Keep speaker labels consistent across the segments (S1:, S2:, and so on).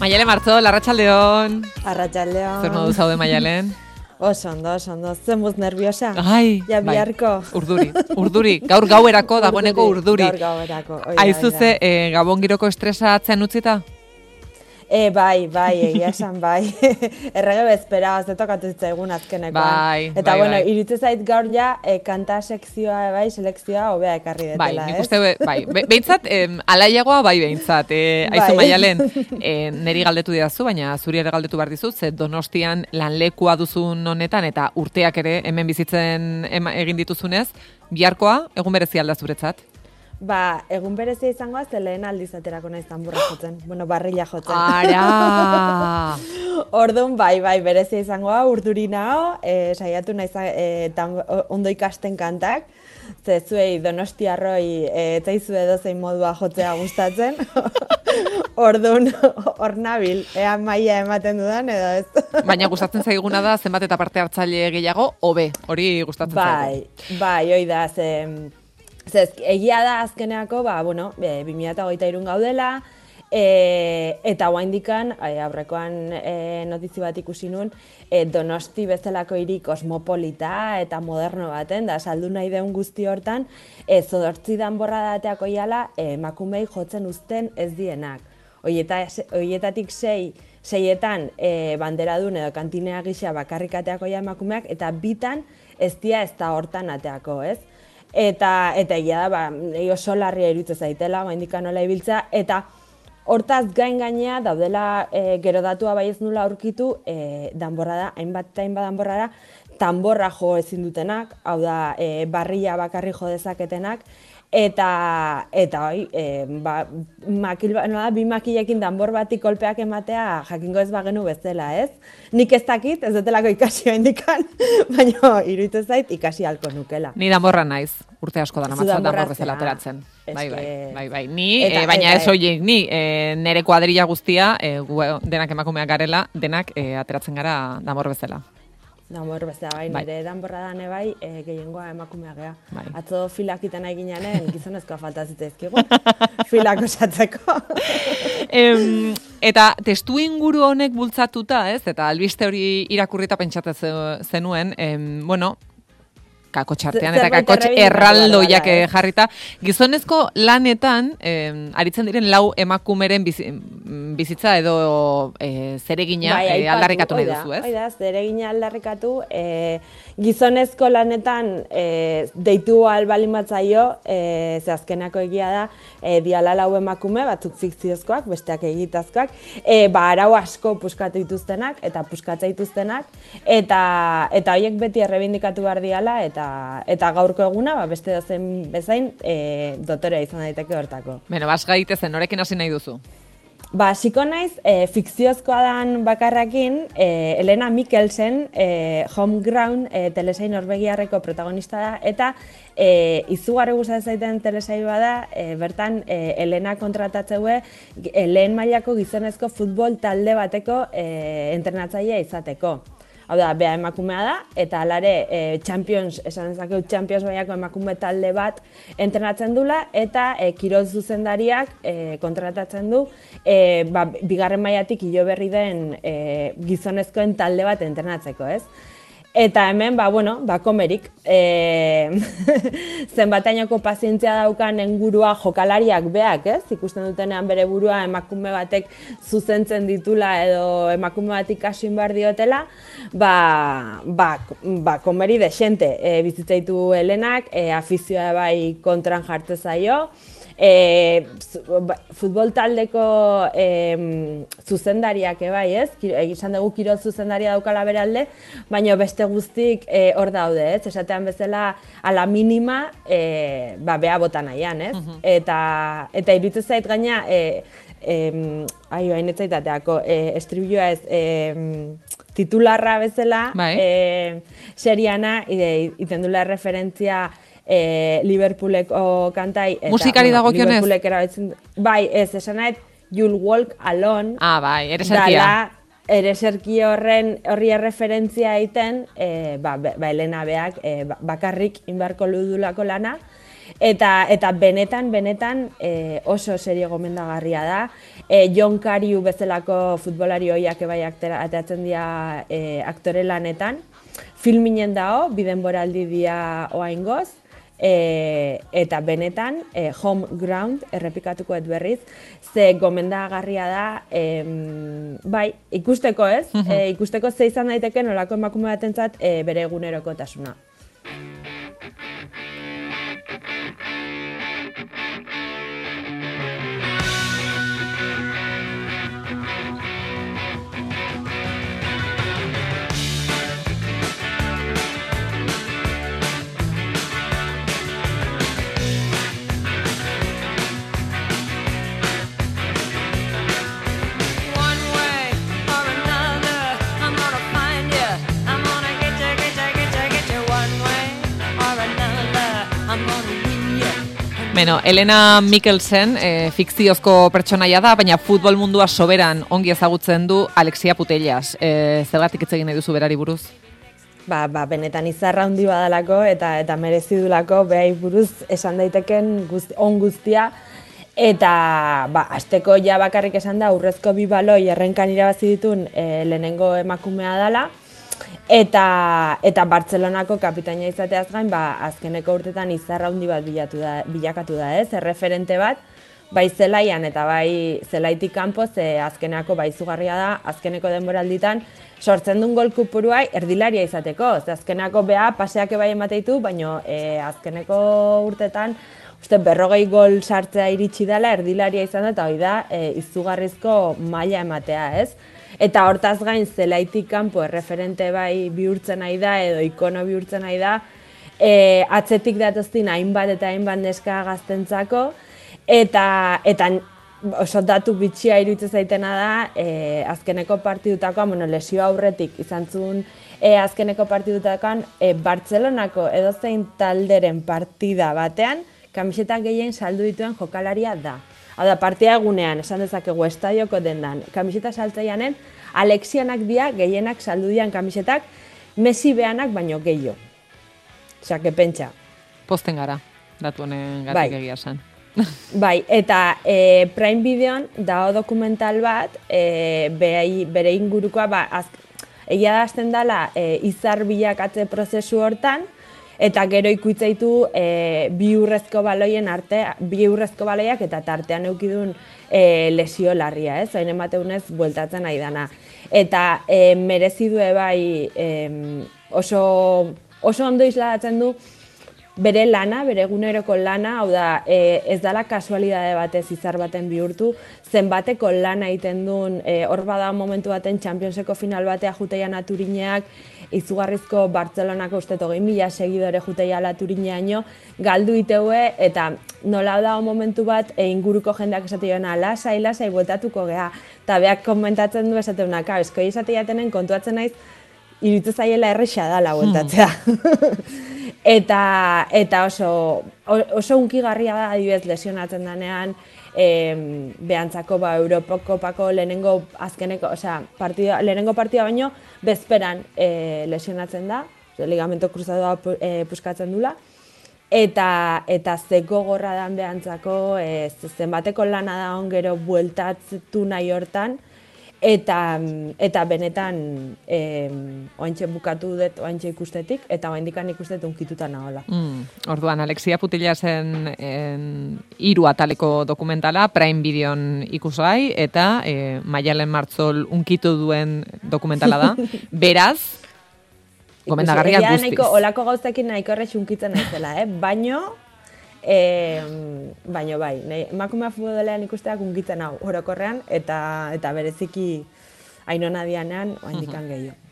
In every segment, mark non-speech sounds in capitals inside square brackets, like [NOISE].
S1: Maialen Martzo, Larratxaldeon.
S2: Arratxaldeon.
S1: Zer modu zaude Maialen? [LAUGHS]
S2: Oso ondo, oso ondo. Zen buz nerviosa?
S1: Ai,
S2: Ja,
S1: bai.
S2: biharko.
S1: Urduri, urduri. Gaur gauerako, dagoeneko urduri.
S2: Gaur gauerako. oida,
S1: Aizu
S2: oida.
S1: ze, eh, gabon giroko estresa atzen utzita?
S2: E, bai, bai, egia esan, bai. [LAUGHS] Errege bezpera, ze tokatu zitzaigun azkenekoan.
S1: Bai,
S2: Eta,
S1: bai,
S2: bueno,
S1: bai.
S2: iritze zait gaur ja, e, kanta sekzioa, bai, selekzioa, hobea ekarri detela,
S1: Bai, nik
S2: ez?
S1: uste, bai, be, behintzat, em, alaiagoa bai behintzat, eh, aizu maialen, [LAUGHS] eh, neri galdetu didazu, baina zuri ere galdetu behar dizut, ze donostian lanlekua duzun honetan, eta urteak ere hemen bizitzen ema, egin dituzunez, biharkoa, egun berezi alda zuretzat.
S2: Ba, egun berezia izangoa, ze lehen aldiz aterako naiz tamburra [GASPS] jotzen. Bueno, barrila jotzen.
S1: Ara! [LAUGHS]
S2: Orduan, bai, bai, berezia izangoa, urduri nao, e, saiatu naiz e, tam, ondo ikasten kantak, ze zuei donostiarroi e, etzaizu edozein modua jotzea gustatzen. [LAUGHS] Orduan, hor nabil, ea maila ematen dudan edo ez. [LAUGHS]
S1: Baina gustatzen zaiguna da zenbat eta parte hartzaile gehiago, hobe, hori gustatzen
S2: Bai,
S1: zaigu.
S2: bai, hoi da, ze, ze ez- egia da azkeneako, ba, bueno, e, 2008 gaudela, e, eta guaindikan, e, aurrekoan e, notizi bat ikusi nuen, e, donosti bezalako hiri kosmopolita eta moderno baten, da saldu nahi deun guzti hortan, e, zodortzi danborra dateako iala, emakumei jotzen uzten ez dienak. Hoieta, hoietatik sei, seietan e, banderadun edo kantinea gisa bakarrik ateako emakumeak, eta bitan ez dia ez da hortan ateako, ez? Eta, eta egia da, ba, oso larria iruditzen zaitela, gaindikan nola ibiltza, eta hortaz gain gainea daudela e, gero datua bai ez nula aurkitu, e, danborra da, hainbat eta hainbat danborra da, tanborra jo ezin dutenak, hau da, e, barria bakarri jo dezaketenak, eta eta hoi, e, ba, makil, nola, bi makilekin danbor bati kolpeak ematea jakingo ez bagenu bezala, ez? Nik ez dakit, ez dutelako ikasi indikan, [LAUGHS] baina iruditzen zait ikasi halko nukela.
S1: Ni danborra naiz, urte asko da
S2: Zu
S1: namatza
S2: danborra
S1: danbor bezala ateratzen. Bai, bai, bai, bai. Ni,
S2: Eta-
S1: eh, baina
S2: eta-
S1: ez hoiek, ni, eh, nere kuadrilla guztia, gu, denak emakumeak garela, denak eh, ateratzen gara danbor bezala.
S2: Danbor bezala, bai,
S1: Bai.
S2: nire danborra da bai, e, gehiengoa emakumea gea.
S1: Bai.
S2: Atzo filak iten nahi ginean, gizonezkoa falta zitzaizkigu, [LAUGHS] filak osatzeko. [LAUGHS]
S1: Em, eta testu inguru honek bultzatuta, ez? Eta albiste hori irakurrita pentsatzen ze- zenuen, em, bueno, kako txartean eta
S2: errebindikatu
S1: erraldoiak eh,
S2: eh?
S1: jarrita. Gizonezko lanetan, em, aritzen diren lau emakumeren bizi- bizitza edo eh, zeregina eh,
S2: aipatu,
S1: aldarrikatu nahi duzu, ez?
S2: Hoi da, zeregina aldarrikatu, e, gizonezko lanetan e, deitu albalin batzaio, e, ze azkenako egia da, e, diala lau emakume, batzuk fikziozkoak, besteak egitazkoak, e, ba, arau asko puskatu dituztenak, eta puskatza dituztenak, eta, eta horiek beti errebindikatu behar diala, eta, eta gaurko eguna, ba, beste dozen bezain, e, dotorea izan daiteke hortako.
S1: Beno, bas gaitezen, norekin hasi nahi duzu?
S2: Ba, hasiko naiz, e, fikziozkoa dan bakarrakin, e, Elena Mikkelsen, e, Homeground e, telesail norbegiarreko protagonista da, eta e, izugarri gustatzen zaiten telesail bada, e, bertan e, Elena kontratatzeue e, lehen mailako gizonezko futbol talde bateko e, entrenatzailea izateko. Hau da, bea emakumea da, eta alare e, Champions, esan dezakegu Champions baiako emakume talde bat entrenatzen dula, eta e, kirol zuzendariak e, kontratatzen du, e, ba, bigarren mailatik hilo berri den e, gizonezkoen talde bat entrenatzeko, ez? Eta hemen, ba, bueno, ba, komerik. E, [LAUGHS] zenbatainoko pazientzia daukan engurua jokalariak beak, ez? Ikusten dutenean bere burua emakume batek zuzentzen ditula edo emakume bat ikasin behar diotela, ba, ba, ba komeri desente. E, bizitzaitu Helenak, e, afizioa bai kontran jartze zaio, e, futbol taldeko e, zuzendariak ebai, ez? Ki- Esan dugu kirol zuzendaria daukala bere alde, baina beste guztik e, hor daude, ez? Esatean bezala ala minima e, ba, bea bota nahian, ez? Eta, eta iruditzen zait gaina, e, em, ai, hain ez e, estribilloa ez, em, titularra bezala,
S1: Bai.
S2: e, seriana, ide, iten dula referentzia e, Liverpooleko kantai. Eta,
S1: Musikari dagokionez?
S2: Liverpoolek erabiltzen- Bai, ez, esan nahi, You'll Walk Alone.
S1: Ah, bai, ere zerkia.
S2: Dala, ereserki horren horri erreferentzia egiten, e, ba, ba, Elena beak e, ba- bakarrik inbarko ludulako lana, Eta, eta benetan, benetan e, oso serie gomendagarria da. E, John Kariu bezalako futbolari hoiak ebai ateatzen dira e, aktore lanetan. Filminen dao, biden boraldi dia oain goz. E, eta benetan, e, home ground errepikatuko ez berriz, ze gomendagarria da, e, bai, ikusteko ez, e, ikusteko ze izan daiteke nolako emakume batentzat e, bere eguneroko
S1: Beno, Elena Mikkelsen e, fikziozko pertsonaia da, baina futbol mundua soberan ongi ezagutzen du Alexia Putellas. E, zergatik hitz egin nahi duzu berari buruz?
S2: Ba, ba, benetan izarra handi badalako eta eta merezi dulako behai buruz esan daiteken guzti, on guztia. Eta, ba, azteko ja bakarrik esan da, urrezko bi baloi errenkan irabazi ditun e, lehenengo emakumea dela. Eta, eta Bartzelonako kapitaina izateaz gain, ba, azkeneko urtetan izarra handi bat bilatu da, bilakatu da, ez? Erreferente bat, bai zelaian eta bai zelaitik kanpo, ze azkeneko bai izugarria da, azkeneko denboralditan, sortzen duen gol kupuruai erdilaria izateko. Ze azkeneko bea paseak bai emateitu, baino e, azkeneko urtetan uste berrogei gol sartzea iritsi dela erdilaria izan da, eta hori da e, izugarrizko maila ematea, ez? Eta hortaz gain zelaitik kanpo erreferente bai bihurtzen nahi da, edo ikono bihurtzen nahi da, e, atzetik datoztin hainbat eta hainbat neska gaztentzako, eta, eta oso datu bitxia iruditzen zaitena da, e, azkeneko partidutakoa, bueno, lesio aurretik izan zuen e, azkeneko partidutakoan, e, Bartzelonako edozein talderen partida batean, kamiseta gehien saldu dituen jokalaria da. Hau da, partia egunean, esan dezakegu estadioko dendan, kamiseta saltzaianen, Alexianak dia gehienak saldu dian kamisetak, Messi behanak baino gehiago. Osea, que pentsa.
S1: Posten gara, datu honen gatik
S2: Bai.
S1: egia esan. [LAUGHS]
S2: Bai, eta e, Prime Videon dago dokumental bat, e, behai, bere ingurukoa, ba, az, egia da hasten dela e, izar bilakatze prozesu hortan, eta gero ikuitzaitu e, bi urrezko baloien arte, bi urrezko baloiak eta tartean eukidun e, lesio larria, ez? Hain emateunez bueltatzen nahi dana. Eta e, merezi du bai em, oso, oso ondo isladatzen du bere lana, bere eguneroko lana, hau da, e, ez dala kasualidade batez izar baten bihurtu, zenbateko lana egiten duen, e, hor bada momentu baten Championseko final batea juteia naturineak, izugarrizko Bartzelonako uste hogei mila segidore juteia laturineaino, galdu iteue, eta nola da momentu bat, e, inguruko jendeak esate joan, lasai, lasai, bueltatuko geha, eta beak komentatzen du esate unaka, eskoi esate jatenen kontuatzen naiz, iruditzen zaiela erresa dala bueltatzea. [LAUGHS] eta, eta oso, oso unkigarria da adibidez lesionatzen danean, behantzako ba, Europakopako lehenengo azkeneko, osea, partida, lehenengo partida baino, bezperan e, lesionatzen da, ligamento cruzadoa pu- e, puskatzen dula, eta eta ze gogorra dan behantzako, e, zenbateko lana da on gero bueltatu nahi hortan, eta eta benetan eh oaintxe bukatu dut oaintxe ikustetik eta oraindikan ikustetu unkituta nagola.
S1: Mm, orduan, Alexia Putillasen en, hiru ataleko dokumentala, Prime Videon ikusgai, eta e, Maialen Martzol unkitu duen dokumentala da. [LAUGHS] Beraz, gomendagarria
S2: Egia da
S1: guztiz.
S2: Nahiko, olako gauzekin nahiko erre txunkitzen naizela, eh? Baino, eh, baino bai, nahi, emakumea futbolean ikusteak unkitzen hau orokorrean, eta, eta bereziki ainona dianean, oaindikan gehiago.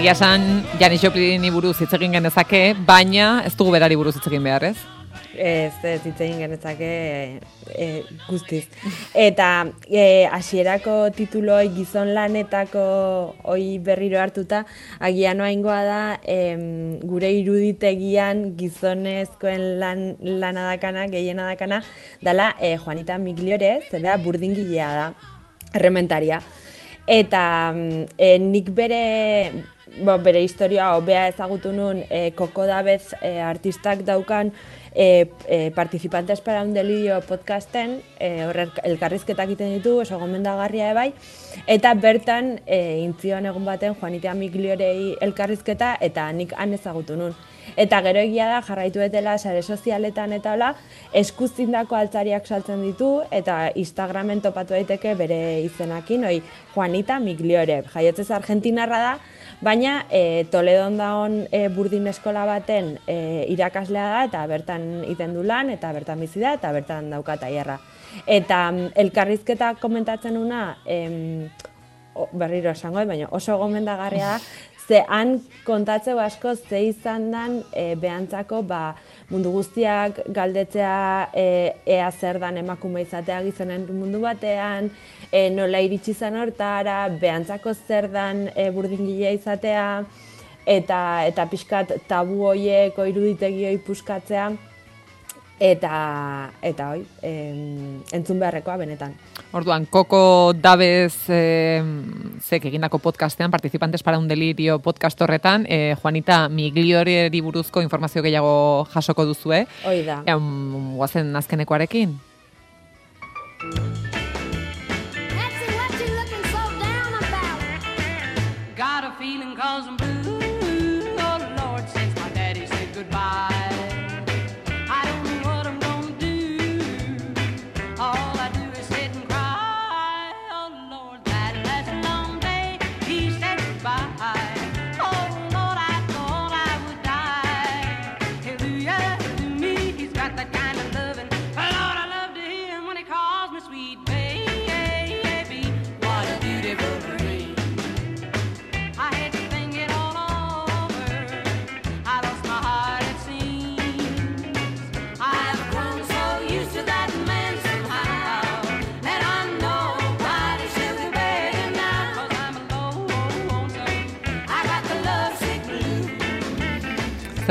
S1: Egia esan, Janis Joplini buruz hitz egin genezake, baina ez dugu berari buruz hitz egin behar, ez?
S2: Ez, ez hitz egin genezake e, guztiz. Eta e, hasierako tituloi gizon lanetako hoi berriro hartuta, agian oaingoa da em, gure iruditegian gizonezkoen lan, lana dakana, gehiena dakana, dala e, Juanita Migliore, zera burdingilea da, errementaria. Eta e, nik bere, bo, bere historia hobea ezagutu nun e, Koko Dabez e, artistak daukan e, e, Participantes para un delirio podcasten, e, horre elkarrizketak egiten ditu, oso gomendagarria ebai, eta bertan e, intzion egun baten Juanitea Migliorei elkarrizketa eta nik han ezagutu nun. Eta gero egia da jarraitu etela sare sozialetan eta hola, eskuzindako altzariak saltzen ditu eta Instagramen topatu daiteke bere izenakin, oi Juanita Migliore. Jaiotzez Argentinarra da, baina e, Toledon dagoen e, burdin eskola baten e, irakaslea da eta bertan iten du lan eta bertan bizi da eta bertan dauka tailerra. Eta mm, elkarrizketa komentatzen una, em, berriro esango, baina oso gomendagarria da, [LAUGHS] ze han kontatzeu asko ze izan dan e, behantzako ba, mundu guztiak galdetzea e, ea zer dan emakume izatea gizonen mundu batean, e, nola iritsi zen hortara, behantzako zer dan e, burdingilea izatea, eta, eta pixkat tabu hoiek, iruditegi hoi puskatzea, eta, eta hoi, em, entzun beharrekoa benetan.
S1: Orduan, Koko Dabez e, zek egindako podcastean, Participantes para un delirio podcast horretan, e, Juanita Miglioreri buruzko informazio gehiago jasoko duzue.
S2: Hoi da.
S1: E, um, guazen azkenekoarekin.
S3: Betsy, what you looking so down about?
S4: Got a feeling cause I'm blue.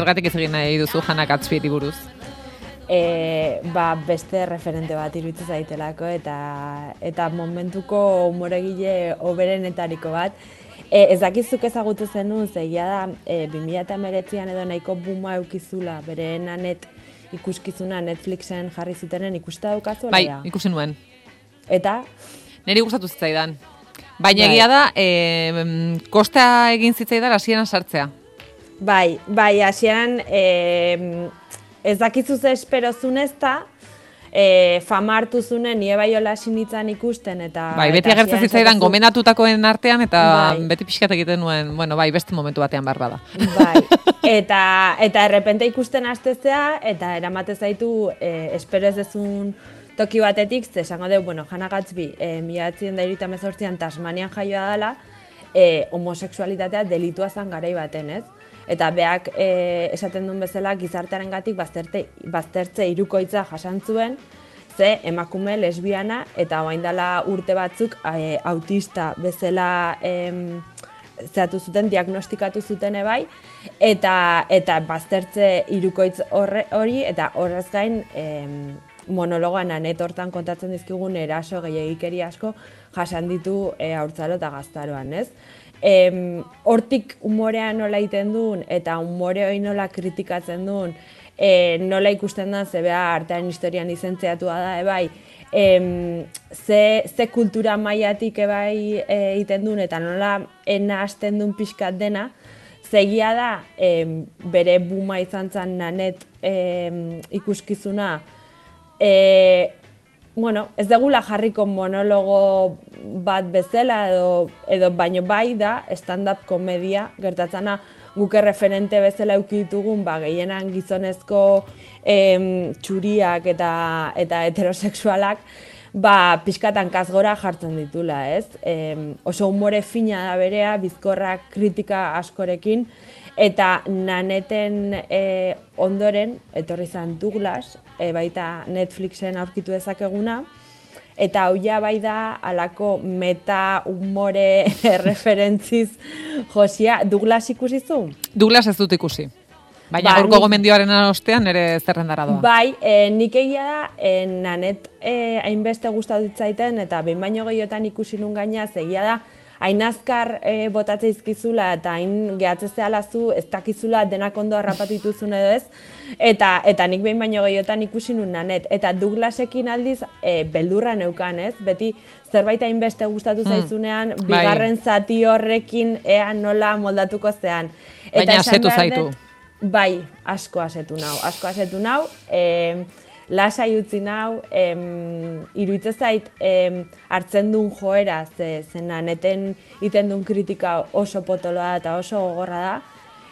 S1: Zergatik ez egin nahi duzu Hannah Gatsby buruz.
S2: e, ba, beste referente bat iruditzen zaitelako eta eta momentuko umoregile oberenetariko bat. E, ez dakizuk ezagutu zenun, zegia da, e, 2008an edo nahiko buma eukizula, bere nanet ikuskizuna Netflixen jarri zutenen ikusta daukazu?
S1: Bai, ikusi nuen.
S2: Eta,
S1: Neri gustatu zitzaidan. Baina
S2: Bai.
S1: egia da, e, kosta egin zitzaidan hasieran sartzea.
S2: Bai, bai, hasieran e, ez dakizu ze espero zunezta, e, fama hartu zunen, nire bai hola sinitzan ikusten, eta...
S1: Bai, beti agertzen zitzaidan gomenatutakoen artean eta
S2: Bai.
S1: beti pixkat egiten nuen, bueno, bai, beste momentu batean behar bada.
S2: Bai, [LAUGHS] eta, eta errepente ikusten hastezea, eta eramate zaitu e, espero ez dezun toki batetik, ze esango deu, bueno, Hannah Gatsby, e, mila an Tasmanian jaioa dela, e, homosexualitatea delitua zan garai baten, ez? Eta beak e, esaten duen bezala gizartearen gatik bazterte, baztertze irukoitza jasan zuen, ze emakume lesbiana eta orain dela urte batzuk e, autista bezala em, zeatu zuten, diagnostikatu zuten ebai, eta, eta baztertze irukoitz horre, hori, eta horrez gain em, monologoan anet hortan kontatzen dizkigun eraso gehiagikeri asko jasan ditu e, haurtzaro eta gaztaroan, ez? Em, hortik umorea nola egiten duen eta umore hori nola kritikatzen duen, e, nola ikusten da, ze beha artean historian izentzeatua da, ebai, em, ze, ze kultura mailatik ebai e, egiten duen eta nola ena hasten duen pixkat dena, zegia da em, bere buma izan zen nanet em, ikuskizuna, e, bueno, ez degula jarriko monologo bat bezala edo, edo baino bai da stand-up komedia gertatzana guk referente bezala eduki ditugun ba, gehienan gizonezko em, txuriak eta, eta heterosexualak ba, pixkatan kazgora jartzen ditula, ez? Em, oso humore fina da berea, bizkorrak kritika askorekin, eta naneten e, ondoren, etorri zen Douglas, e, baita Netflixen aurkitu dezakeguna, eta hau ja bai da alako meta humore [LAUGHS] referentziz josia. Douglas ikusi zu?
S1: Douglas ez dut ikusi. Baina
S2: Ba,
S1: gaurko gomendioaren ostean ere zerrendara doa.
S2: Bai, e, nik egia da, e, nanet e, hainbeste gustatu ditzaiten, eta behin baino gehiotan ikusi nun gaina, egia da, hain azkar e, botatze izkizula, eta hain gehatzezeala zu, ez dakizula denak ondo harrapatu dituzun edo ez, eta, eta nik behin baino gehiotan ikusi nun nanet. Eta Douglasekin aldiz, e, beldurra neukan, ez? Beti zerbait hainbeste gustatu zaizunean,
S1: bai.
S2: bigarren zati horrekin ea nola moldatuko zean.
S1: Baina
S2: esan
S1: asetu zaitu.
S2: Bai, asko asetu nau, asko asetu nau. E, lasai utzi nau, em, iruditzen zait em, hartzen duen joera, ze, zena neten iten duen kritika oso potoloa eta oso gogorra da.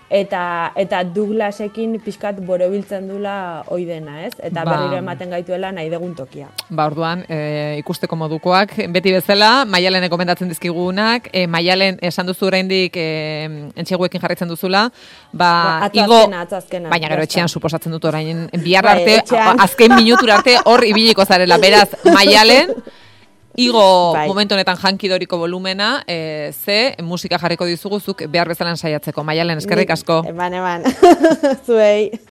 S2: Eta, eta Douglasekin pixkat borobiltzen dula ohi dena, ez? Eta
S1: Ba.
S2: berriro ematen gaituela nahi degun tokia.
S1: Ba, orduan, e, ikusteko modukoak, beti bezala, maialen komendatzen dizkigunak, e, maialen esan duzu oraindik e, entxeguekin jarraitzen duzula, ba,
S2: Ba,
S1: igo,
S2: azkena, atzo azkena,
S1: baina gero etxean suposatzen dut orain, bihar
S2: Bai,
S1: arte,
S2: etxean.
S1: azken minutura arte hor ibiliko zarela, beraz, [LAUGHS] maialen, Igo
S2: Bai.
S1: momentu honetan jankidoriko volumena, e, ze musika jarriko dizuguzuk behar bezalan saiatzeko. Maialen, eskerrik asko.
S2: Eman, eman. [LAUGHS] Zuei.